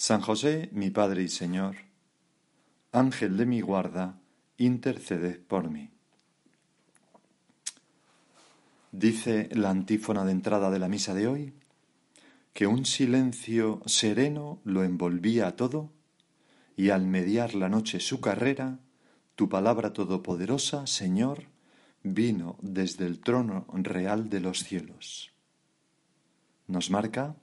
San José, mi Padre y Señor, Ángel de mi guarda, interceded por mí. Dice la antífona de entrada de la misa de hoy, que un silencio sereno lo envolvía todo, y al mediar la noche su carrera, tu palabra todopoderosa, Señor, vino desde el trono real de los cielos. Nos marca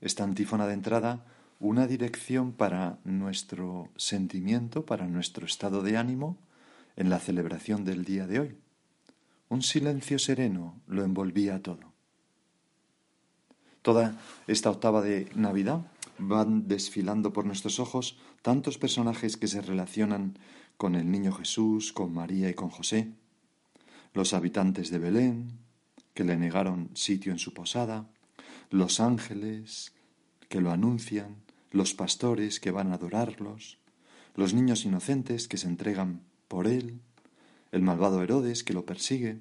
esta antífona de entrada una dirección para nuestro sentimiento, para nuestro estado de ánimo en la celebración del día de hoy. Un silencio sereno lo envolvía todo. Toda esta octava de Navidad van desfilando por nuestros ojos tantos personajes que se relacionan con el niño Jesús, con María y con José, los habitantes de Belén, que le negaron sitio en su posada, los ángeles, que lo anuncian, los pastores que van a adorarlos, los niños inocentes que se entregan por él, el malvado Herodes que lo persigue,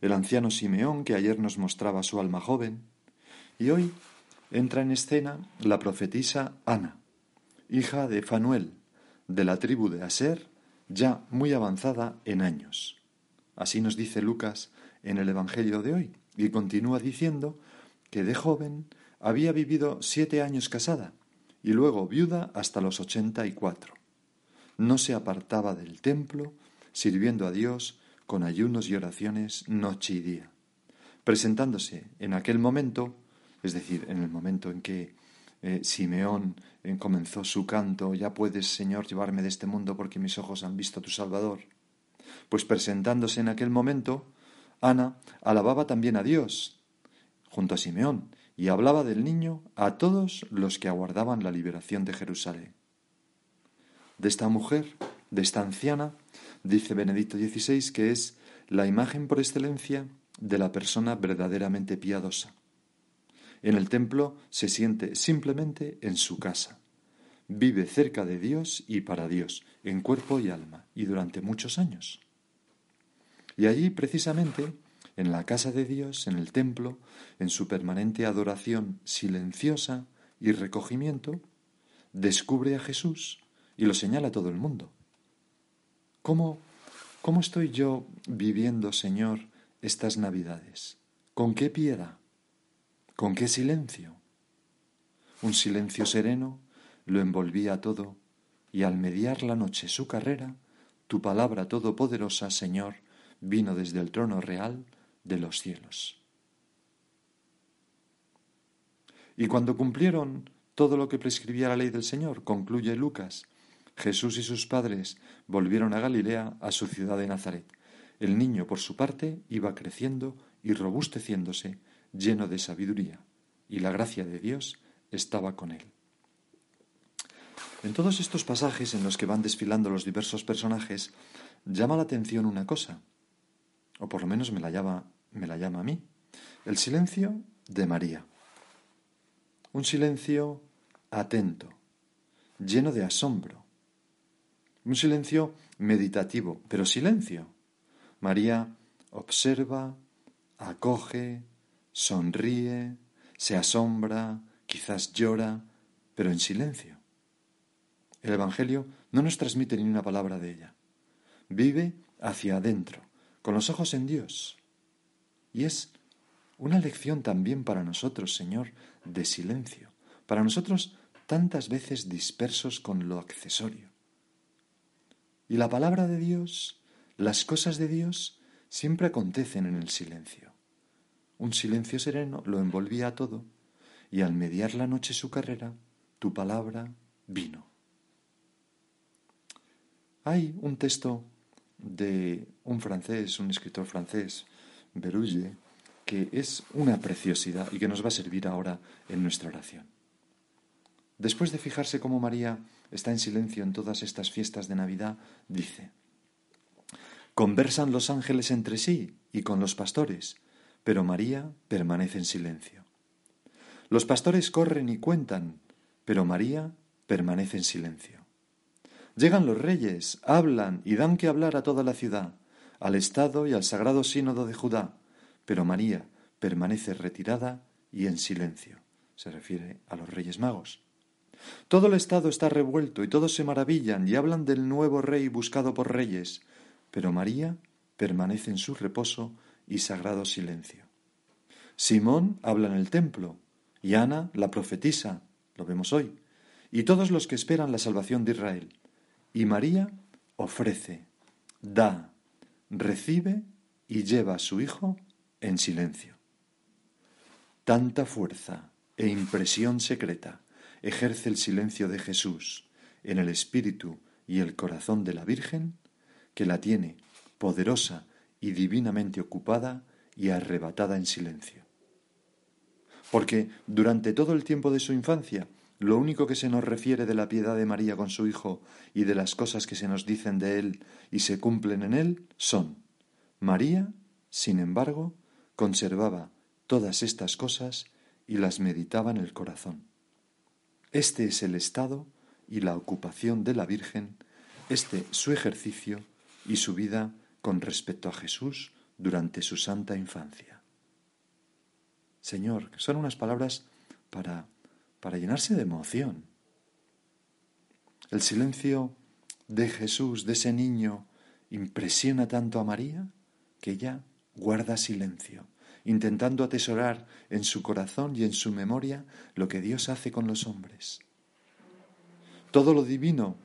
el anciano Simeón que ayer nos mostraba su alma joven, y hoy entra en escena la profetisa Ana, hija de Fanuel, de la tribu de Aser, ya muy avanzada en años. Así nos dice Lucas en el Evangelio de hoy, y continúa diciendo que de joven había vivido siete años casada y luego viuda hasta los ochenta y cuatro. No se apartaba del templo, sirviendo a Dios con ayunos y oraciones noche y día, presentándose en aquel momento, es decir, en el momento en que eh, Simeón eh, comenzó su canto, ya puedes, Señor, llevarme de este mundo porque mis ojos han visto a tu Salvador. Pues presentándose en aquel momento, Ana alababa también a Dios, junto a Simeón, y hablaba del niño a todos los que aguardaban la liberación de Jerusalén. De esta mujer, de esta anciana, dice Benedicto XVI que es la imagen por excelencia de la persona verdaderamente piadosa. En el templo se siente simplemente en su casa. Vive cerca de Dios y para Dios, en cuerpo y alma, y durante muchos años. Y allí, precisamente, en la casa de Dios, en el templo, en su permanente adoración silenciosa y recogimiento, descubre a Jesús y lo señala a todo el mundo. ¿Cómo, cómo estoy yo viviendo, Señor, estas Navidades? ¿Con qué piedad? ¿Con qué silencio? Un silencio sereno lo envolvía todo, y al mediar la noche su carrera, tu palabra todopoderosa, Señor, vino desde el trono real de los cielos. Y cuando cumplieron todo lo que prescribía la ley del Señor, concluye Lucas, Jesús y sus padres volvieron a Galilea, a su ciudad de Nazaret. El niño, por su parte, iba creciendo y robusteciéndose, lleno de sabiduría, y la gracia de Dios estaba con él. En todos estos pasajes en los que van desfilando los diversos personajes, llama la atención una cosa, o por lo menos me la llama, me la llama a mí, el silencio de María. Un silencio atento, lleno de asombro. Un silencio meditativo, pero silencio. María observa, acoge, sonríe, se asombra, quizás llora, pero en silencio. El Evangelio no nos transmite ni una palabra de ella. Vive hacia adentro, con los ojos en Dios. Y es una lección también para nosotros, Señor, de silencio, para nosotros tantas veces dispersos con lo accesorio. Y la palabra de Dios, las cosas de Dios, siempre acontecen en el silencio. Un silencio sereno lo envolvía todo, y al mediar la noche su carrera, tu palabra vino. Hay un texto de un francés, un escritor francés, Berulle, que es una preciosidad y que nos va a servir ahora en nuestra oración. Después de fijarse cómo María está en silencio en todas estas fiestas de Navidad, dice, Conversan los ángeles entre sí y con los pastores, pero María permanece en silencio. Los pastores corren y cuentan, pero María permanece en silencio. Llegan los reyes, hablan y dan que hablar a toda la ciudad, al Estado y al Sagrado Sínodo de Judá, pero María permanece retirada y en silencio. Se refiere a los reyes magos. Todo el Estado está revuelto y todos se maravillan y hablan del nuevo rey buscado por reyes, pero María permanece en su reposo y sagrado silencio. Simón habla en el templo y Ana la profetiza, lo vemos hoy, y todos los que esperan la salvación de Israel. Y María ofrece, da, recibe y lleva a su Hijo en silencio. Tanta fuerza e impresión secreta ejerce el silencio de Jesús en el espíritu y el corazón de la Virgen, que la tiene poderosa y divinamente ocupada y arrebatada en silencio. Porque durante todo el tiempo de su infancia, lo único que se nos refiere de la piedad de María con su Hijo y de las cosas que se nos dicen de Él y se cumplen en Él son María, sin embargo, conservaba todas estas cosas y las meditaba en el corazón. Este es el estado y la ocupación de la Virgen, este su ejercicio y su vida con respecto a Jesús durante su santa infancia. Señor, son unas palabras para, para llenarse de emoción. El silencio de Jesús, de ese niño, impresiona tanto a María que ella guarda silencio, intentando atesorar en su corazón y en su memoria lo que Dios hace con los hombres. Todo lo divino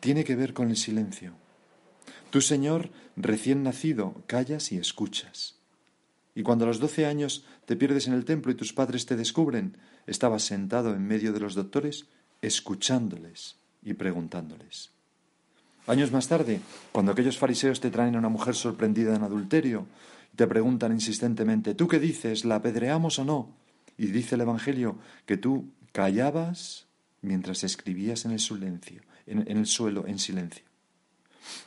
tiene que ver con el silencio. Tú, Señor, recién nacido, callas y escuchas. Y cuando a los doce años te pierdes en el templo y tus padres te descubren, estabas sentado en medio de los doctores, escuchándoles y preguntándoles. Años más tarde, cuando aquellos fariseos te traen a una mujer sorprendida en adulterio, te preguntan insistentemente, ¿tú qué dices? ¿La apedreamos o no? Y dice el Evangelio que tú callabas mientras escribías en el silencio, en, el suelo, en silencio.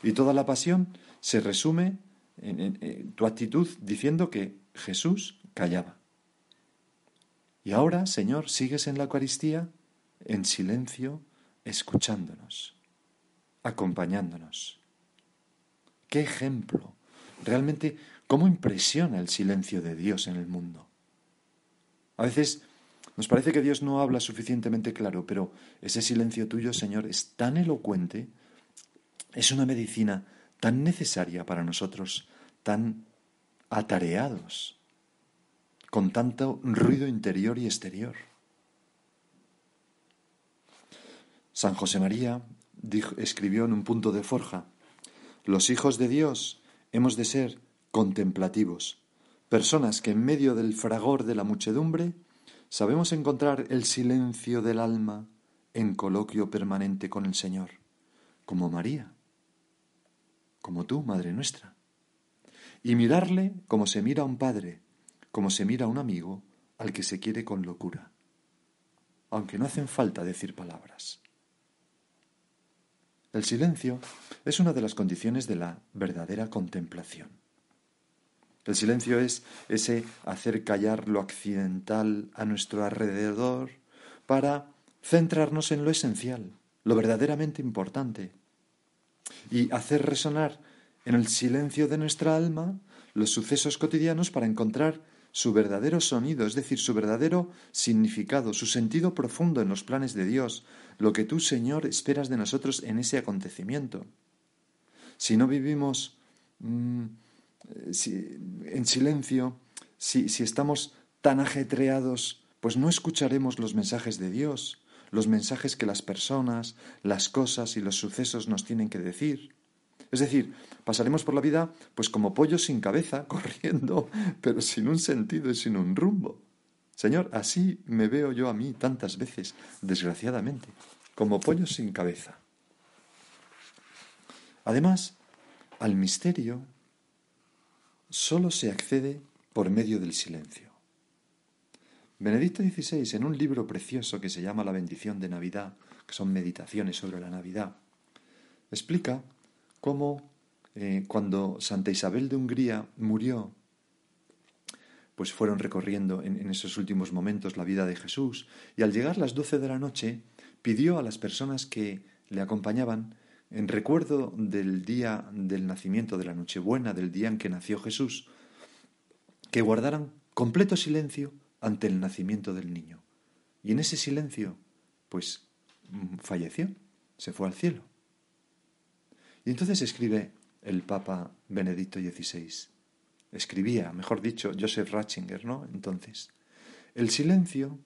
Y toda la pasión se resume en tu actitud diciendo que Jesús callaba. Y ahora, Señor, sigues en la Eucaristía en silencio, escuchándonos acompañándonos. Qué ejemplo. Realmente, ¿cómo impresiona el silencio de Dios en el mundo? A veces nos parece que Dios no habla suficientemente claro, pero ese silencio tuyo, Señor, es tan elocuente, es una medicina tan necesaria para nosotros, tan atareados, con tanto ruido interior y exterior. San José María escribió en un punto de forja, los hijos de Dios hemos de ser contemplativos, personas que en medio del fragor de la muchedumbre sabemos encontrar el silencio del alma en coloquio permanente con el Señor, como María, como tú, Madre nuestra, y mirarle como se mira a un padre, como se mira a un amigo al que se quiere con locura, aunque no hacen falta decir palabras. El silencio es una de las condiciones de la verdadera contemplación. El silencio es ese hacer callar lo accidental a nuestro alrededor para centrarnos en lo esencial, lo verdaderamente importante, y hacer resonar en el silencio de nuestra alma los sucesos cotidianos para encontrar su verdadero sonido, es decir, su verdadero significado, su sentido profundo en los planes de Dios, lo que tú, Señor, esperas de nosotros en ese acontecimiento. Si no vivimos mm, en silencio, si, si estamos tan ajetreados pues no escucharemos los mensajes de Dios, los mensajes que las personas, las cosas y los sucesos nos tienen que decir. Es decir, pasaremos por la vida pues como pollos sin cabeza, corriendo, pero sin un sentido y sin un rumbo. Señor, así me veo yo a mí tantas veces, desgraciadamente, como pollos sin cabeza. Además, al misterio solo se accede por medio del silencio. Benedicto XVI, en un libro precioso que se llama La bendición de Navidad, que son meditaciones sobre la Navidad, explica cómo eh, cuando Santa Isabel de Hungría murió, pues fueron recorriendo en, en, esos últimos momentos la vida de Jesús, y al llegar las doce de la noche pidió a las personas que le acompañaban, en recuerdo del día del nacimiento, de la Nochebuena, del día en que nació Jesús, que guardaran completo silencio ante el nacimiento del niño. Y en ese silencio, pues mm, falleció, se fue al cielo. Y entonces escribe el Papa Benedicto XVI, escribía, mejor dicho, Joseph Ratzinger, ¿no? Entonces, el silencio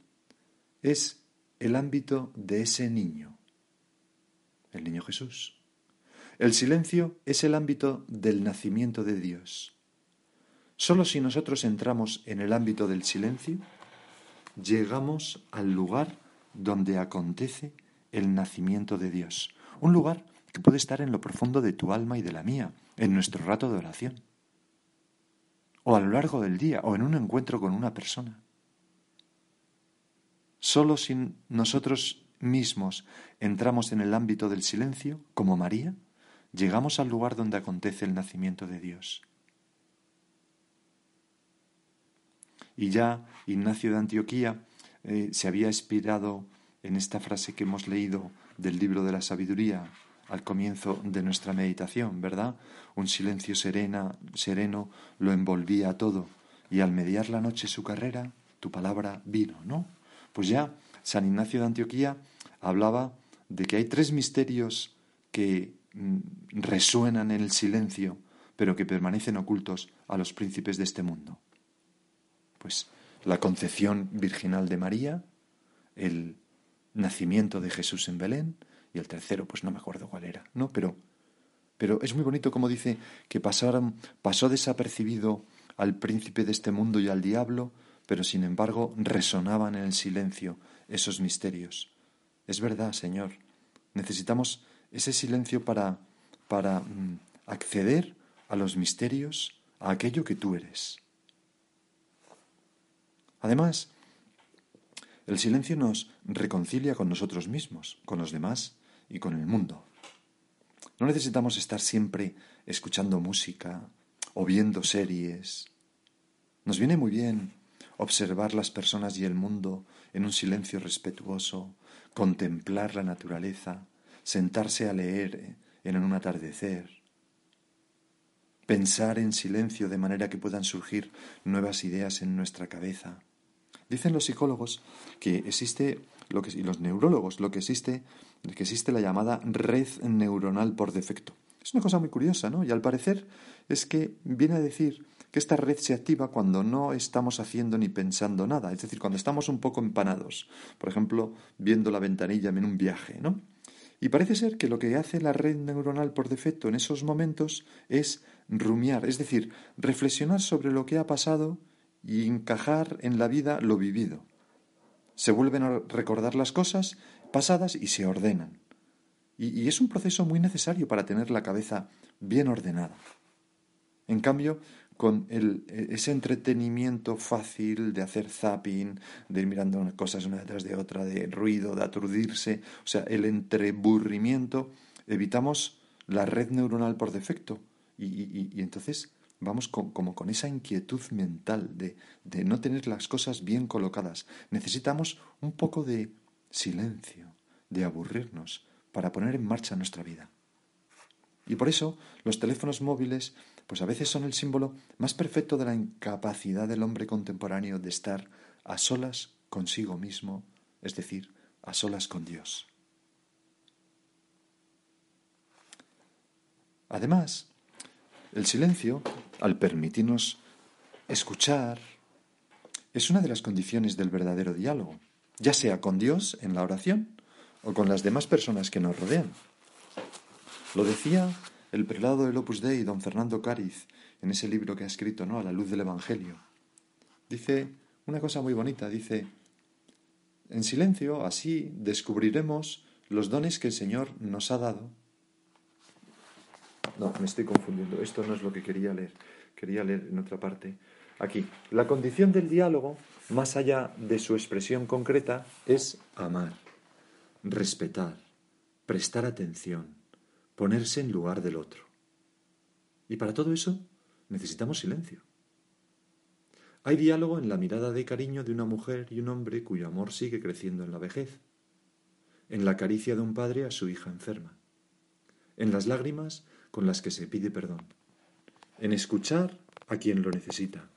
es el ámbito de ese niño, el niño Jesús. El silencio es el ámbito del nacimiento de Dios. Solo si nosotros entramos en el ámbito del silencio, llegamos al lugar donde acontece el nacimiento de Dios. Un lugar que puede estar en lo profundo de tu alma y de la mía, en nuestro rato de oración, o a lo largo del día, o en un encuentro con una persona. Solo si nosotros mismos entramos en el ámbito del silencio, como María, llegamos al lugar donde acontece el nacimiento de Dios. Y ya Ignacio de Antioquía eh, se había inspirado en esta frase que hemos leído del libro de la sabiduría al comienzo de nuestra meditación, ¿verdad? Un silencio serena, sereno lo envolvía todo y al mediar la noche su carrera, tu palabra vino, ¿no? Pues ya San Ignacio de Antioquía hablaba de que hay tres misterios que mm, resuenan en el silencio, pero que permanecen ocultos a los príncipes de este mundo. Pues la concepción virginal de María, el nacimiento de Jesús en Belén y el tercero, pues no me acuerdo cuál era, ¿no? Pero, pero es muy bonito como dice que pasaron, pasó desapercibido al príncipe de este mundo y al diablo, pero sin embargo resonaban en el silencio esos misterios. Es verdad, Señor, necesitamos ese silencio para, para mm, acceder a los misterios, a aquello que tú eres. Además, el silencio nos reconcilia con nosotros mismos, con los demás y con el mundo. No necesitamos estar siempre escuchando música o viendo series. Nos viene muy bien observar las personas y el mundo en un silencio respetuoso, contemplar la naturaleza, sentarse a leer en un atardecer, pensar en silencio de manera que puedan surgir nuevas ideas en nuestra cabeza Dicen los psicólogos que existe lo que, y los neurólogos lo que existe, que existe la llamada red neuronal por defecto. Es una cosa muy curiosa, ¿no? Y al parecer es que viene a decir que esta red se activa cuando no estamos haciendo ni pensando nada, es decir, cuando estamos un poco empanados, por ejemplo, viendo la ventanilla en un viaje, ¿no? Y parece ser que lo que hace la red neuronal por defecto en esos momentos es rumiar, es decir, reflexionar sobre lo que ha pasado y encajar en la vida lo vivido. Se vuelven a recordar las cosas pasadas y se ordenan. Y, es un proceso muy necesario para tener la cabeza bien ordenada. En cambio, con el, ese entretenimiento fácil de hacer zapping, de ir mirando cosas una detrás de otra, de ruido, de aturdirse, o sea, el entreburrimiento, evitamos la red neuronal por defecto. y, y entonces vamos como con esa inquietud mental de, de no tener las cosas bien colocadas. Necesitamos un poco de silencio, de aburrirnos, para poner en marcha nuestra vida. Y por eso los teléfonos móviles, pues a veces son el símbolo más perfecto de la incapacidad del hombre contemporáneo de estar a solas consigo mismo, es decir, a solas con Dios. Además, el silencio, al permitirnos escuchar, es una de las condiciones del verdadero diálogo, ya sea con Dios en la oración o con las demás personas que nos rodean. Lo decía el prelado del Opus Dei, don Fernando Cáriz, en ese libro que ha escrito, ¿no? A la luz del Evangelio. Dice una cosa muy bonita, dice, en silencio, así descubriremos los dones que el Señor nos ha dado. No, me estoy confundiendo, esto no es lo que quería leer, quería leer en otra parte. Aquí, la condición del diálogo, más allá de su expresión concreta, es amar, respetar, prestar atención, ponerse en lugar del otro. Y para todo eso necesitamos silencio. Hay diálogo en la mirada de cariño de una mujer y un hombre cuyo amor sigue creciendo en la vejez, en la caricia de un padre a su hija enferma, en las lágrimas con las que se pide perdón, en escuchar a quien lo necesita,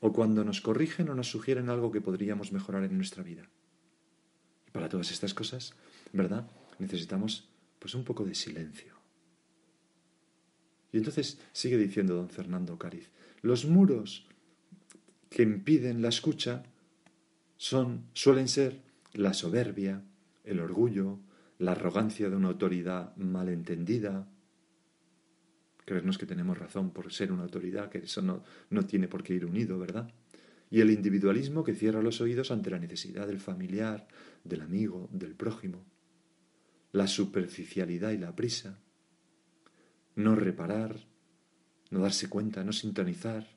o cuando nos corrigen o nos sugieren algo que podríamos mejorar en nuestra vida. Y para todas estas cosas, ¿verdad? Necesitamos pues un poco de silencio. Y entonces sigue diciendo don Fernando Cáriz, los muros que impiden la escucha son, suelen ser la soberbia, el orgullo, la arrogancia de una autoridad malentendida, creernos que tenemos razón por ser una autoridad, que eso no, no tiene por qué ir unido, ¿verdad? Y el individualismo que cierra los oídos ante la necesidad del familiar, del amigo, del prójimo, la superficialidad y la prisa, no reparar, no darse cuenta, no sintonizar,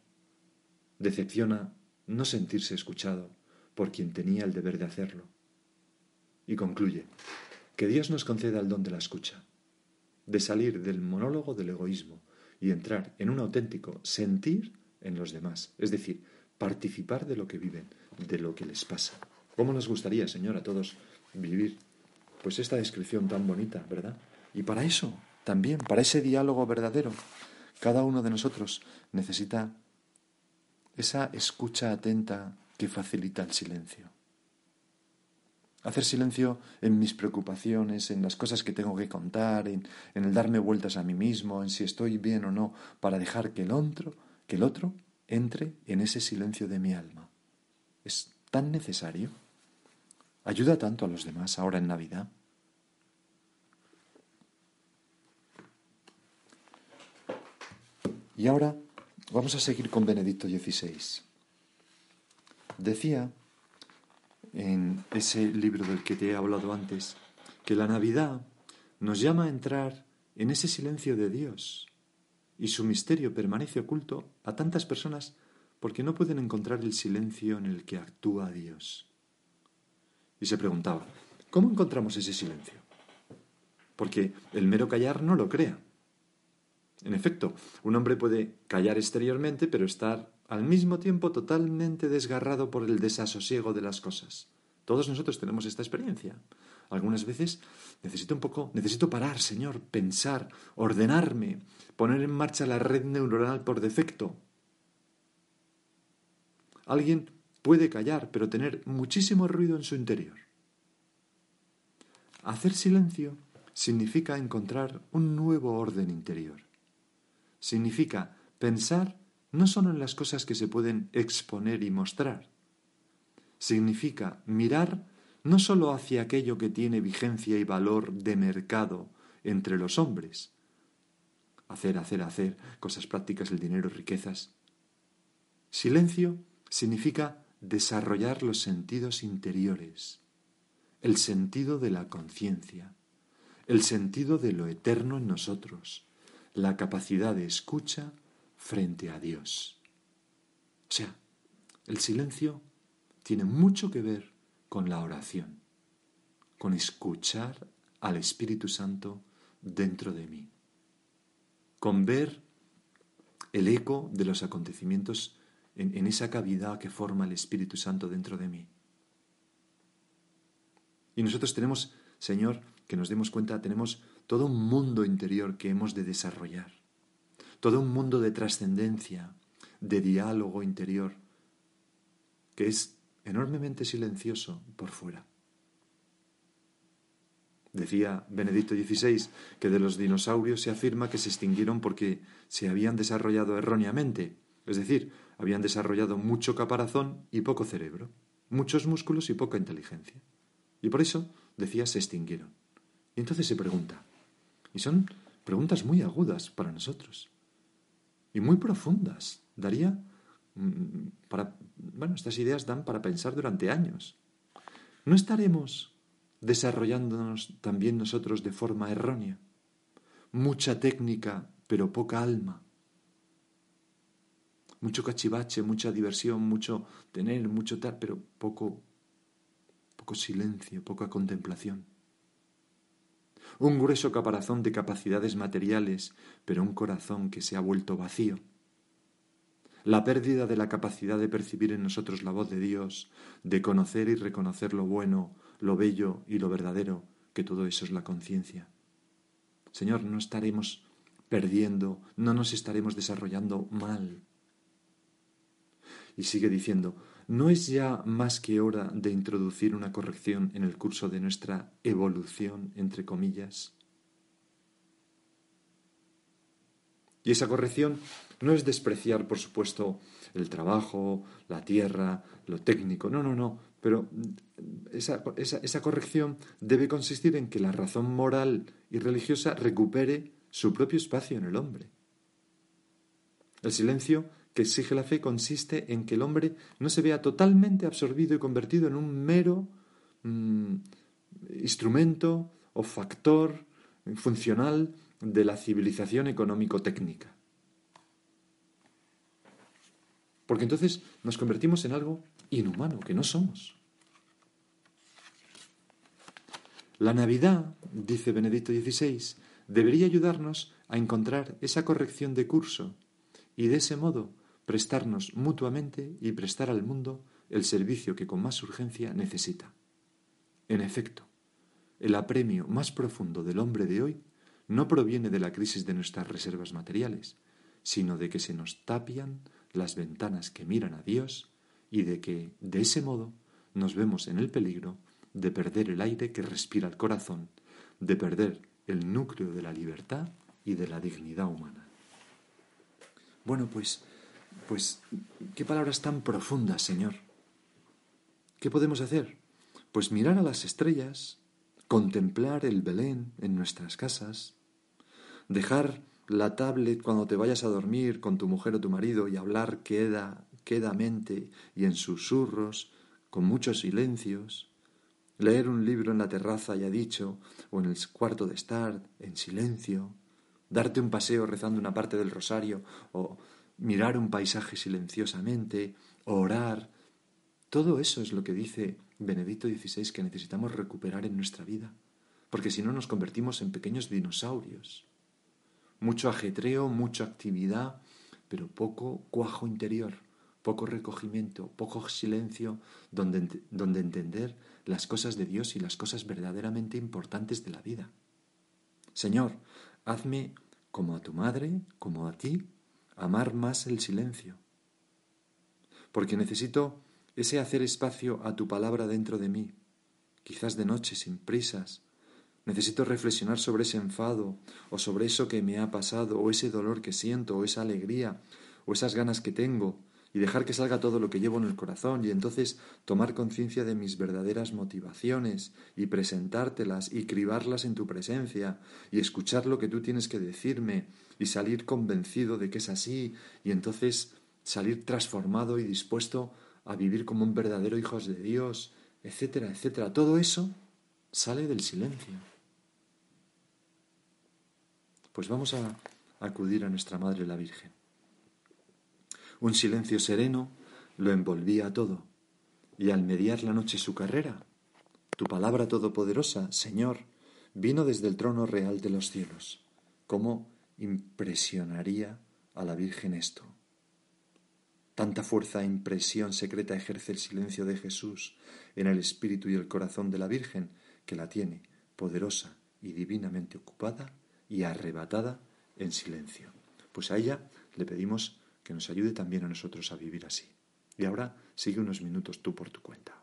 Decepciona no sentirse escuchado por quien tenía el deber de hacerlo. Y concluye, que Dios nos conceda el don de la escucha, de salir del monólogo del egoísmo y entrar en un auténtico sentir en los demás, es decir, participar de lo que viven, de lo que les pasa. ¿Cómo nos gustaría, Señor, a todos vivir pues esta descripción tan bonita, ¿verdad? Y para eso, también, para ese diálogo verdadero, cada uno de nosotros necesita esa escucha atenta que facilita el silencio. Hacer silencio en mis preocupaciones, en las cosas que tengo que contar, en, el darme vueltas a mí mismo, en si estoy bien o no, para dejar que el otro, que el otro entre en ese silencio de mi alma. Es tan necesario. Ayuda tanto a los demás ahora en Navidad. Y ahora Vamos a seguir con Benedicto XVI. Decía en ese libro del que te he hablado antes que la Navidad nos llama a entrar en ese silencio de Dios y su misterio permanece oculto a tantas personas porque no pueden encontrar el silencio en el que actúa Dios. Y se preguntaba, ¿cómo encontramos ese silencio? Porque el mero callar no lo crea. En efecto, un hombre puede callar exteriormente, pero estar al mismo tiempo totalmente desgarrado por el desasosiego de las cosas. Todos nosotros tenemos esta experiencia. Algunas veces necesito un poco, necesito parar, Señor, pensar, ordenarme, poner en marcha la red neuronal por defecto. Alguien puede callar, pero tener muchísimo ruido en su interior. Hacer silencio significa encontrar un nuevo orden interior significa pensar no solo en las cosas que se pueden exponer y mostrar, significa mirar no solo hacia aquello que tiene vigencia y valor de mercado entre los hombres, hacer, hacer, hacer, cosas prácticas, el dinero, riquezas. Silencio significa desarrollar los sentidos interiores, el sentido de la conciencia, el sentido de lo eterno en nosotros, la capacidad de escucha frente a Dios. O sea, el silencio tiene mucho que ver con la oración, con escuchar al Espíritu Santo dentro de mí, con ver el eco de los acontecimientos en, en, esa cavidad que forma el Espíritu Santo dentro de mí. Y nosotros tenemos, Señor, que nos demos cuenta, tenemos todo un mundo interior que hemos de desarrollar, todo un mundo de trascendencia, de diálogo interior, que es enormemente silencioso por fuera. Decía Benedicto XVI que de los dinosaurios se afirma que se extinguieron porque se habían desarrollado erróneamente, es decir, habían desarrollado mucho caparazón y poco cerebro, muchos músculos y poca inteligencia. Y por eso, decía, se extinguieron. Y entonces se pregunta, y son preguntas muy agudas para nosotros, y muy profundas. Daría mm, para, bueno, estas ideas dan para pensar durante años. ¿No estaremos desarrollándonos también nosotros de forma errónea? Mucha técnica, pero poca alma mucho cachivache, mucha diversión, mucho tener, mucho tal, pero poco, poco silencio, poca contemplación. Un grueso caparazón de capacidades materiales, pero un corazón que se ha vuelto vacío. La pérdida de la capacidad de percibir en nosotros la voz de Dios, de conocer y reconocer lo bueno, lo bello y lo verdadero, que todo eso es la conciencia. Señor, no estaremos perdiendo, no nos estaremos desarrollando mal. Y sigue diciendo, ¿no es ya más que hora de introducir una corrección en el curso de nuestra evolución, entre comillas? Y esa corrección no es despreciar, por supuesto, el trabajo, la tierra, lo técnico, no, no, no, pero esa, esa, corrección debe consistir en que la razón moral y religiosa recupere su propio espacio en el hombre. El silencio que exige la fe consiste en que el hombre no se vea totalmente absorbido y convertido en un mero mm, instrumento o factor funcional de la civilización económico-técnica. Porque entonces nos convertimos en algo inhumano, que no somos. La Navidad, dice Benedicto XVI, debería ayudarnos a encontrar esa corrección de curso y de ese modo prestarnos mutuamente y prestar al mundo el servicio que con más urgencia necesita. En efecto, el apremio más profundo del hombre de hoy no proviene de la crisis de nuestras reservas materiales, sino de que se nos tapian las ventanas que miran a Dios y de que, de ese modo, nos vemos en el peligro de perder el aire que respira el corazón, de perder el núcleo de la libertad y de la dignidad humana. Bueno, pues pues, qué palabras tan profundas, Señor. ¿Qué podemos hacer? Pues mirar a las estrellas, contemplar el Belén en nuestras casas, dejar la tablet cuando te vayas a dormir con tu mujer o tu marido y hablar queda, quedamente y en susurros, con muchos silencios, leer un libro en la terraza ya dicho, o en el cuarto de estar, en silencio, darte un paseo rezando una parte del rosario, o mirar un paisaje silenciosamente, orar. Todo eso es lo que dice Benedicto XVI que necesitamos recuperar en nuestra vida, porque si no nos convertimos en pequeños dinosaurios. Mucho ajetreo, mucha actividad, pero poco cuajo interior, poco recogimiento, poco silencio donde, donde entender las cosas de Dios y las cosas verdaderamente importantes de la vida. Señor, hazme como a tu madre, como a ti, amar más el silencio, porque necesito ese hacer espacio a tu palabra dentro de mí, quizás de noche sin prisas. Necesito reflexionar sobre ese enfado, o sobre eso que me ha pasado, o ese dolor que siento, o esa alegría, o esas ganas que tengo, y dejar que salga todo lo que llevo en el corazón y entonces tomar conciencia de mis verdaderas motivaciones y presentártelas y cribarlas en tu presencia y escuchar lo que tú tienes que decirme y salir convencido de que es así y entonces salir transformado y dispuesto a vivir como un verdadero hijo de Dios, etcétera, etcétera. Todo eso sale del silencio. Pues vamos a acudir a nuestra Madre la Virgen. Un silencio sereno lo envolvía todo, y al mediar la noche su carrera, tu palabra todopoderosa, Señor, vino desde el trono real de los cielos. ¿Cómo impresionaría a la Virgen esto? Tanta fuerza e impresión secreta ejerce el silencio de Jesús en el espíritu y el corazón de la Virgen, que la tiene poderosa y divinamente ocupada y arrebatada en silencio. Pues a ella le pedimos que nos ayude también a nosotros a vivir así. Y ahora sigue unos minutos tú por tu cuenta.